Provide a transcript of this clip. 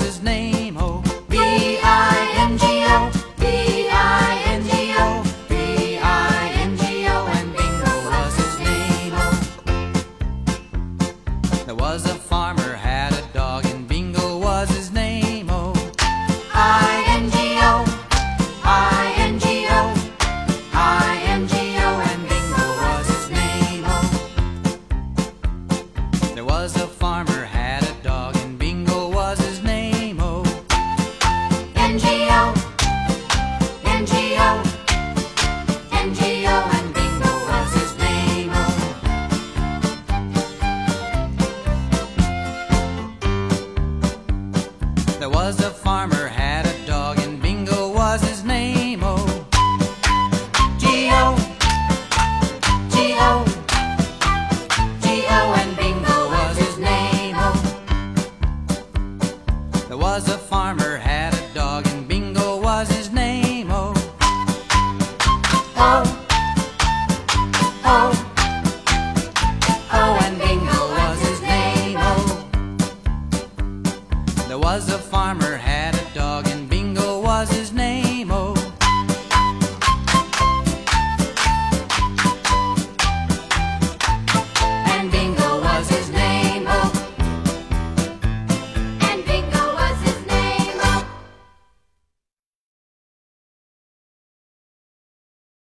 was his name? Oh, B I N G O, B I N G O, B I N G O, and Bingo was his name. Oh, there was a farmer. There was a farmer had a dog and Bingo was his name. Oh, G-O, G-O, G-O and Bingo was his name. Oh, there was a farmer had a dog. Was a farmer had